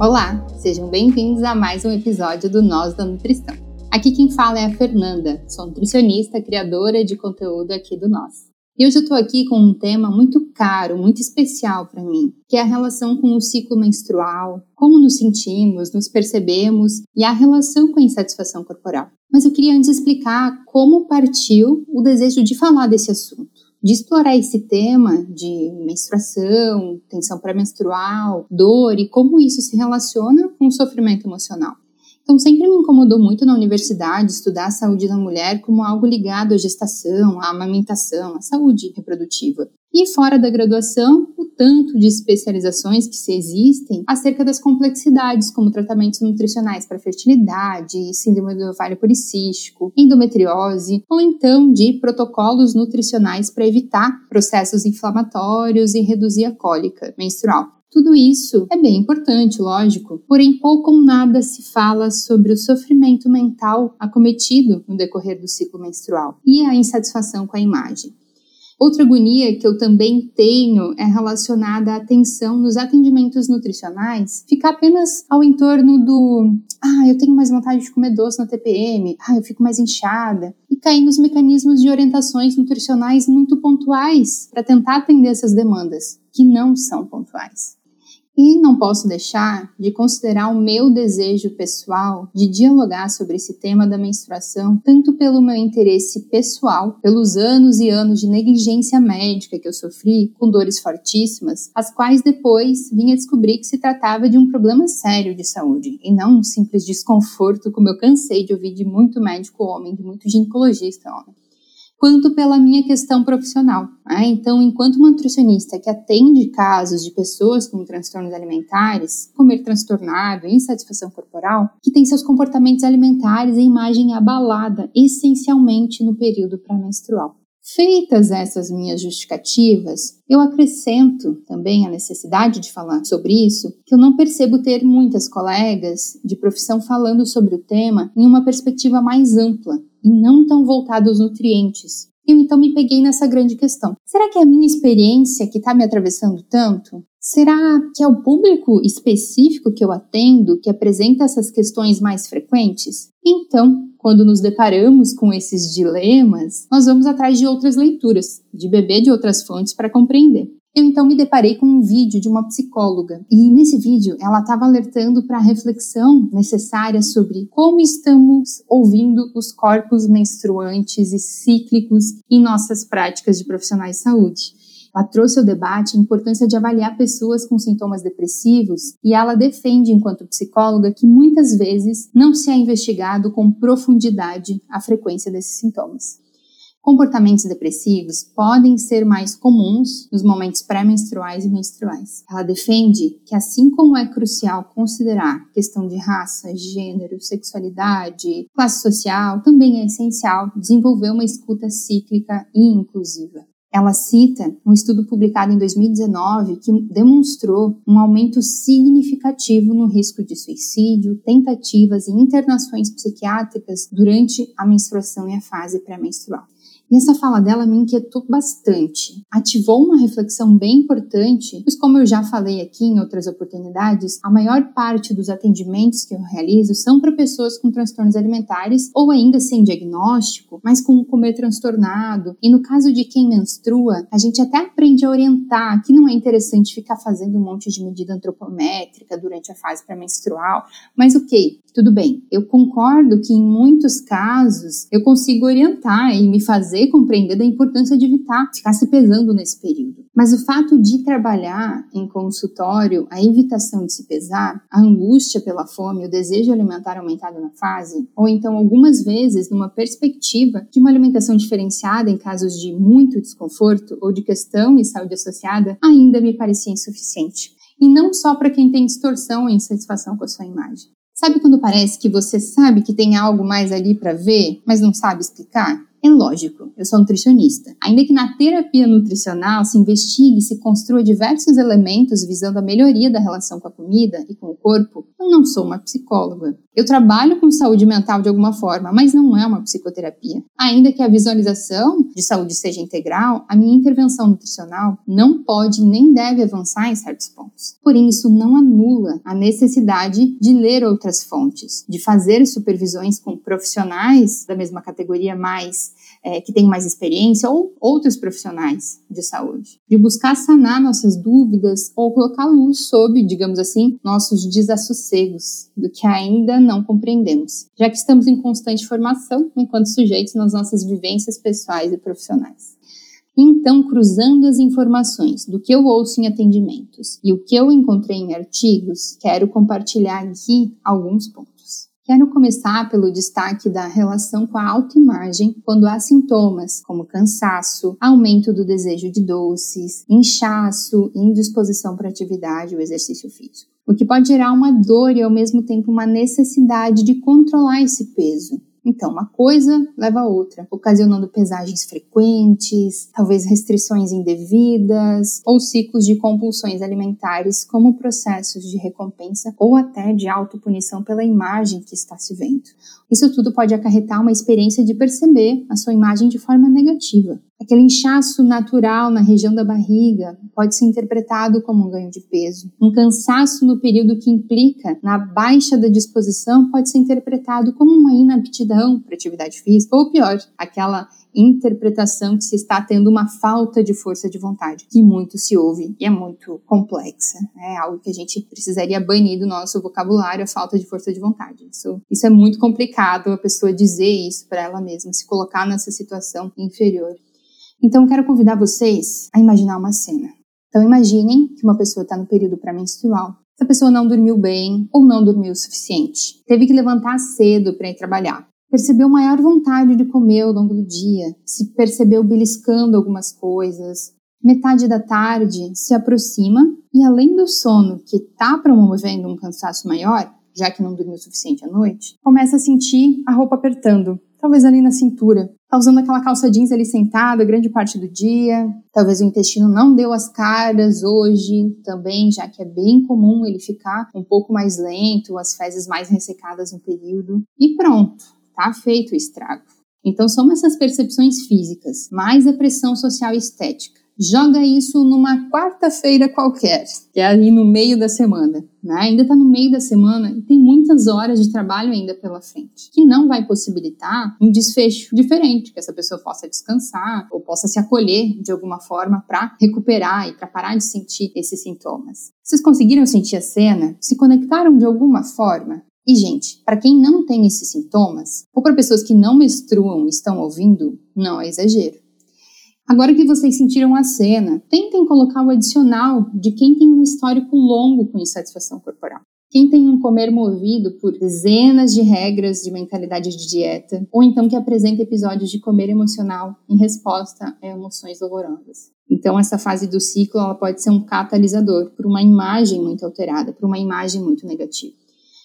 Olá, sejam bem-vindos a mais um episódio do Nós da Nutrição. Aqui quem fala é a Fernanda, sou nutricionista, criadora de conteúdo aqui do Nós. E hoje eu estou aqui com um tema muito caro, muito especial para mim, que é a relação com o ciclo menstrual, como nos sentimos, nos percebemos e a relação com a insatisfação corporal. Mas eu queria antes explicar como partiu o desejo de falar desse assunto de explorar esse tema de menstruação, tensão pré-menstrual, dor e como isso se relaciona com o sofrimento emocional. Então, sempre me incomodou muito na universidade estudar a saúde da mulher como algo ligado à gestação, à amamentação, à saúde reprodutiva. E fora da graduação, o tanto de especializações que se existem acerca das complexidades, como tratamentos nutricionais para fertilidade, síndrome do ovário policístico, endometriose, ou então de protocolos nutricionais para evitar processos inflamatórios e reduzir a cólica menstrual. Tudo isso é bem importante, lógico, porém pouco ou nada se fala sobre o sofrimento mental acometido no decorrer do ciclo menstrual e a insatisfação com a imagem. Outra agonia que eu também tenho é relacionada à atenção nos atendimentos nutricionais, ficar apenas ao entorno do ah, eu tenho mais vontade de comer doce na TPM, ah, eu fico mais inchada, e cair nos mecanismos de orientações nutricionais muito pontuais para tentar atender essas demandas, que não são pontuais. E não posso deixar de considerar o meu desejo pessoal de dialogar sobre esse tema da menstruação, tanto pelo meu interesse pessoal, pelos anos e anos de negligência médica que eu sofri, com dores fortíssimas, as quais depois vim a descobrir que se tratava de um problema sério de saúde, e não um simples desconforto, como eu cansei de ouvir de muito médico homem, de muito ginecologista homem quanto pela minha questão profissional. Né? Então, enquanto uma nutricionista que atende casos de pessoas com transtornos alimentares, comer transtornado, insatisfação corporal, que tem seus comportamentos alimentares e imagem abalada, essencialmente no período pré-menstrual. Feitas essas minhas justificativas, eu acrescento também a necessidade de falar sobre isso, que eu não percebo ter muitas colegas de profissão falando sobre o tema em uma perspectiva mais ampla, e não tão voltado aos nutrientes. Eu então me peguei nessa grande questão. Será que é a minha experiência que está me atravessando tanto? Será que é o público específico que eu atendo que apresenta essas questões mais frequentes? Então, quando nos deparamos com esses dilemas, nós vamos atrás de outras leituras, de beber de outras fontes para compreender. Eu então me deparei com um vídeo de uma psicóloga e nesse vídeo ela estava alertando para a reflexão necessária sobre como estamos ouvindo os corpos menstruantes e cíclicos em nossas práticas de profissionais de saúde. Ela trouxe ao debate a importância de avaliar pessoas com sintomas depressivos e ela defende, enquanto psicóloga, que muitas vezes não se é investigado com profundidade a frequência desses sintomas. Comportamentos depressivos podem ser mais comuns nos momentos pré-menstruais e menstruais. Ela defende que, assim como é crucial considerar questão de raça, gênero, sexualidade, classe social, também é essencial desenvolver uma escuta cíclica e inclusiva. Ela cita um estudo publicado em 2019 que demonstrou um aumento significativo no risco de suicídio, tentativas e internações psiquiátricas durante a menstruação e a fase pré-menstrual. E essa fala dela me inquietou bastante. Ativou uma reflexão bem importante, pois, como eu já falei aqui em outras oportunidades, a maior parte dos atendimentos que eu realizo são para pessoas com transtornos alimentares ou ainda sem diagnóstico, mas com o comer transtornado. E no caso de quem menstrua, a gente até aprende a orientar que não é interessante ficar fazendo um monte de medida antropométrica durante a fase pré-menstrual, mas ok, tudo bem. Eu concordo que em muitos casos eu consigo orientar e me fazer compreender da importância de evitar ficar se pesando nesse período. Mas o fato de trabalhar em consultório a evitação de se pesar, a angústia pela fome, o desejo alimentar aumentado na fase, ou então algumas vezes numa perspectiva de uma alimentação diferenciada em casos de muito desconforto ou de questão e saúde associada, ainda me parecia insuficiente. e não só para quem tem distorção ou insatisfação com a sua imagem. Sabe quando parece que você sabe que tem algo mais ali para ver, mas não sabe explicar? É lógico, eu sou nutricionista. Ainda que na terapia nutricional se investigue e se construa diversos elementos visando a melhoria da relação com a comida e com o corpo, eu não sou uma psicóloga. Eu trabalho com saúde mental de alguma forma, mas não é uma psicoterapia. Ainda que a visualização de saúde seja integral, a minha intervenção nutricional não pode nem deve avançar em certos pontos. Porém, isso não anula a necessidade de ler outras fontes, de fazer supervisões com profissionais da mesma categoria mais é, que têm mais experiência ou outros profissionais de saúde, de buscar sanar nossas dúvidas ou colocar luz sobre, digamos assim, nossos desassossegos do que ainda não compreendemos, já que estamos em constante formação enquanto sujeitos nas nossas vivências pessoais e profissionais. Então, cruzando as informações do que eu ouço em atendimentos e o que eu encontrei em artigos, quero compartilhar aqui alguns pontos. Quero começar pelo destaque da relação com a autoimagem quando há sintomas como cansaço, aumento do desejo de doces, inchaço indisposição para atividade ou exercício físico. O que pode gerar uma dor e ao mesmo tempo uma necessidade de controlar esse peso. Então, uma coisa leva a outra, ocasionando pesagens frequentes, talvez restrições indevidas ou ciclos de compulsões alimentares, como processos de recompensa ou até de autopunição pela imagem que está se vendo. Isso tudo pode acarretar uma experiência de perceber a sua imagem de forma negativa. Aquele inchaço natural na região da barriga pode ser interpretado como um ganho de peso. Um cansaço no período que implica na baixa da disposição pode ser interpretado como uma inaptidão para atividade física, ou pior, aquela interpretação que se está tendo uma falta de força de vontade, que muito se ouve e é muito complexa. É algo que a gente precisaria banir do nosso vocabulário, a falta de força de vontade. Isso, isso é muito complicado a pessoa dizer isso para ela mesma, se colocar nessa situação inferior. Então, quero convidar vocês a imaginar uma cena. Então, imaginem que uma pessoa está no período pré-menstrual. Essa pessoa não dormiu bem ou não dormiu o suficiente. Teve que levantar cedo para ir trabalhar. Percebeu maior vontade de comer ao longo do dia. Se percebeu beliscando algumas coisas. Metade da tarde se aproxima e, além do sono que está promovendo um cansaço maior, já que não dormiu o suficiente à noite, começa a sentir a roupa apertando, talvez ali na cintura. Tá usando aquela calça jeans ali sentada grande parte do dia. Talvez o intestino não deu as caras hoje também, já que é bem comum ele ficar um pouco mais lento, as fezes mais ressecadas no período. E pronto, tá feito o estrago. Então são essas percepções físicas, mais a pressão social e estética joga isso numa quarta-feira qualquer, que é ali no meio da semana. Né? Ainda está no meio da semana e tem muitas horas de trabalho ainda pela frente, que não vai possibilitar um desfecho diferente, que essa pessoa possa descansar ou possa se acolher de alguma forma para recuperar e para parar de sentir esses sintomas. Vocês conseguiram sentir a cena? Se conectaram de alguma forma? E, gente, para quem não tem esses sintomas, ou para pessoas que não menstruam e estão ouvindo, não é exagero. Agora que vocês sentiram a cena, tentem colocar o adicional de quem tem um histórico longo com insatisfação corporal. Quem tem um comer movido por dezenas de regras de mentalidade de dieta, ou então que apresenta episódios de comer emocional em resposta a emoções dolorosas. Então, essa fase do ciclo ela pode ser um catalisador por uma imagem muito alterada, por uma imagem muito negativa.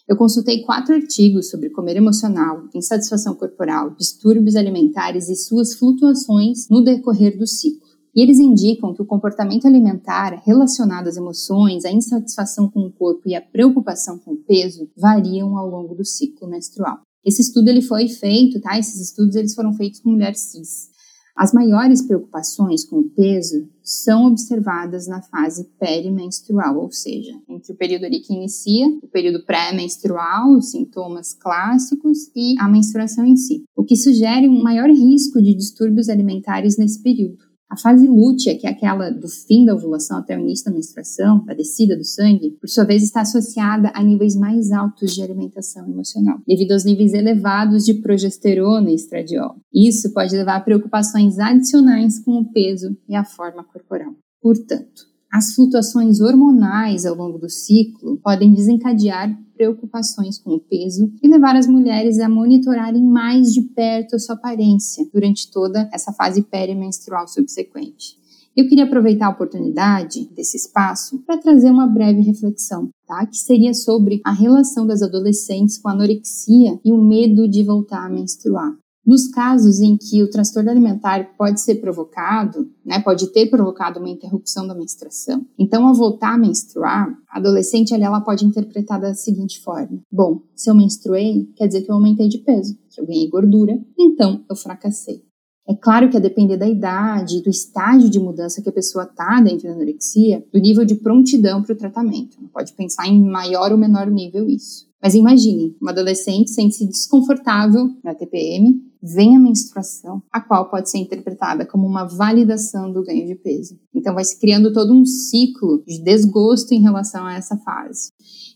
Eu consultei quatro artigos sobre comer emocional, insatisfação corporal, distúrbios alimentares e suas flutuações no decorrer do ciclo. E eles indicam que o comportamento alimentar relacionado às emoções, à insatisfação com o corpo e à preocupação com o peso variam ao longo do ciclo menstrual. Esse estudo ele foi feito, tá? Esses estudos eles foram feitos com mulheres cis. As maiores preocupações com o peso são observadas na fase perimenstrual, ou seja, entre o período ali que inicia, o período pré-menstrual, os sintomas clássicos e a menstruação em si, o que sugere um maior risco de distúrbios alimentares nesse período. A fase lútea, que é aquela do fim da ovulação até o início da menstruação, da descida do sangue, por sua vez está associada a níveis mais altos de alimentação emocional, devido aos níveis elevados de progesterona e estradiol. Isso pode levar a preocupações adicionais com o peso e a forma corporal. Portanto, as flutuações hormonais ao longo do ciclo podem desencadear preocupações com o peso e levar as mulheres a monitorarem mais de perto a sua aparência durante toda essa fase perimenstrual subsequente. Eu queria aproveitar a oportunidade desse espaço para trazer uma breve reflexão, tá? Que seria sobre a relação das adolescentes com a anorexia e o medo de voltar a menstruar. Nos casos em que o transtorno alimentar pode ser provocado, né, pode ter provocado uma interrupção da menstruação, então ao voltar a menstruar, a adolescente ela pode interpretar da seguinte forma: bom, se eu menstruei, quer dizer que eu aumentei de peso, que eu ganhei gordura, então eu fracassei. É claro que a depender da idade, do estágio de mudança que a pessoa está dentro da anorexia, do nível de prontidão para o tratamento. Não pode pensar em maior ou menor nível isso. Mas imagine, uma adolescente sente-se desconfortável na TPM, vem a menstruação, a qual pode ser interpretada como uma validação do ganho de peso. Então vai se criando todo um ciclo de desgosto em relação a essa fase.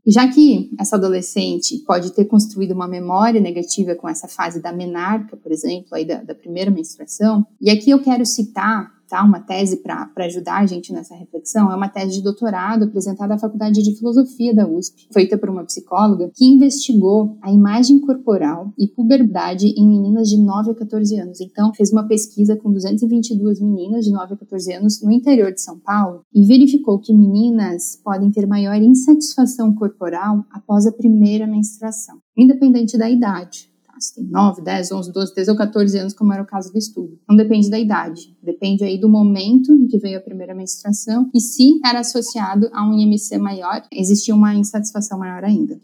E já que essa adolescente pode ter construído uma memória negativa com essa fase da menarca, por exemplo, aí da, da primeira menstruação, e aqui eu quero citar tá? Uma tese para ajudar a gente nessa reflexão é uma tese de doutorado apresentada à Faculdade de Filosofia da USP, feita por uma psicóloga que investigou a imagem corporal e puberdade em meninas de 9 a 14 anos. Então, fez uma pesquisa com 222 meninas de 9 a 14 anos no interior de São Paulo e verificou que meninas podem ter maior insatisfação corporal após a primeira menstruação, independente da idade tem 9, 10, 11, 12, 13 ou 14 anos, como era o caso do estudo. Não depende da idade, depende aí do momento em que veio a primeira menstruação e se era associado a um IMC maior, existia uma insatisfação maior ainda.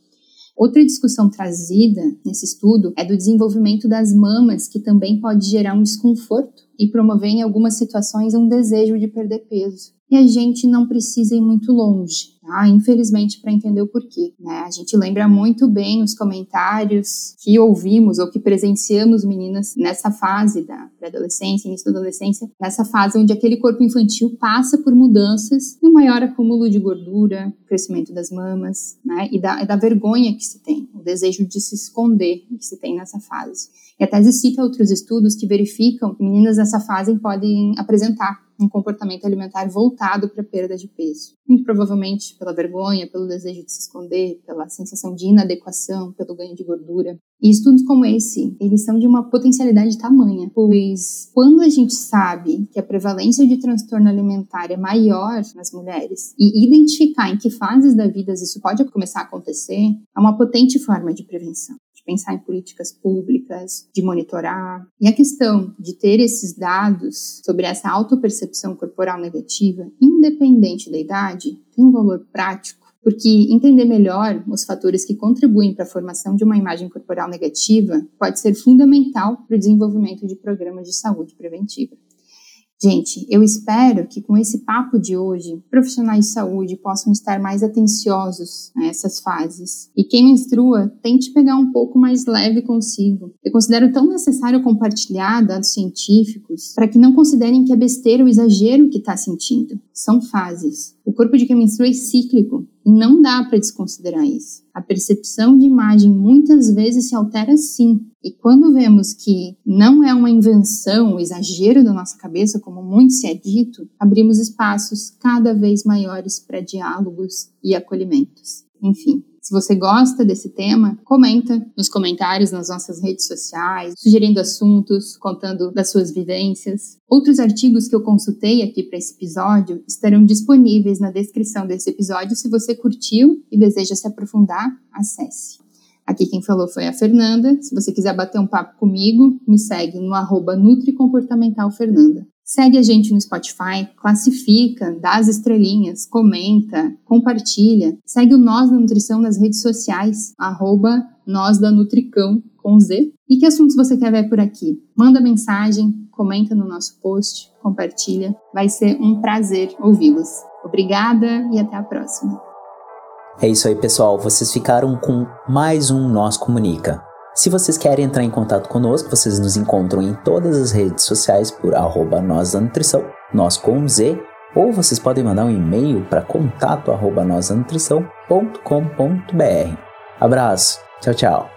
Outra discussão trazida nesse estudo é do desenvolvimento das mamas, que também pode gerar um desconforto e promover em algumas situações um desejo de perder peso. E a gente não precisa ir muito longe tá? Infelizmente, para entender o porquê. Né? A gente lembra muito bem os comentários que ouvimos ou que presenciamos meninas nessa fase da pré-adolescência, início da adolescência, nessa fase onde aquele corpo infantil passa por mudanças e um maior acúmulo de gordura, crescimento das mamas, né? E da, da vergonha que se tem, o desejo de se esconder que se tem nessa fase. E a tese cita outros estudos que verificam que meninas nessa fase podem apresentar um comportamento alimentar voltado para a perda de peso. Muito provavelmente pela vergonha, pelo desejo de se esconder, pela sensação de inadequação, pelo ganho de gordura. E estudos como esse, eles são de uma potencialidade tamanha, pois quando a gente sabe que a prevalência de transtorno alimentar é maior nas mulheres e identificar em que fases da vida isso pode começar a acontecer, é uma potente forma de prevenção pensar em políticas públicas, de monitorar. E a questão de ter esses dados sobre essa autopercepção corporal negativa, independente da idade, tem um valor prático porque entender melhor os fatores que contribuem para a formação de uma imagem corporal negativa pode ser fundamental para o desenvolvimento de programas de saúde preventiva. Gente, eu espero que com esse papo de hoje, profissionais de saúde possam estar mais atenciosos a essas fases. E quem menstrua, tente pegar um pouco mais leve consigo. Eu considero tão necessário compartilhar dados científicos para que não considerem que é besteira o exagero que está sentindo. São fases. O corpo de quem menstrua é cíclico não dá para desconsiderar isso. A percepção de imagem muitas vezes se altera sim. E quando vemos que não é uma invenção, um exagero da nossa cabeça, como muito se é dito, abrimos espaços cada vez maiores para diálogos e acolhimentos. Enfim, se você gosta desse tema, comenta nos comentários nas nossas redes sociais, sugerindo assuntos, contando das suas vivências. Outros artigos que eu consultei aqui para esse episódio estarão disponíveis na descrição desse episódio. Se você curtiu e deseja se aprofundar, acesse. Aqui quem falou foi a Fernanda. Se você quiser bater um papo comigo, me segue no arroba NutriComportamentalFernanda. Segue a gente no Spotify, classifica, dá as estrelinhas, comenta, compartilha. Segue o Nós da Nutrição nas redes sociais, arroba Nós da Nutricão, com Z. E que assuntos você quer ver por aqui? Manda mensagem, comenta no nosso post, compartilha. Vai ser um prazer ouvi-los. Obrigada e até a próxima. É isso aí, pessoal. Vocês ficaram com mais um Nós Comunica. Se vocês querem entrar em contato conosco, vocês nos encontram em todas as redes sociais por arroba nós da nutrição, nós com Z, ou vocês podem mandar um e-mail para contato arroba Abraço, tchau, tchau.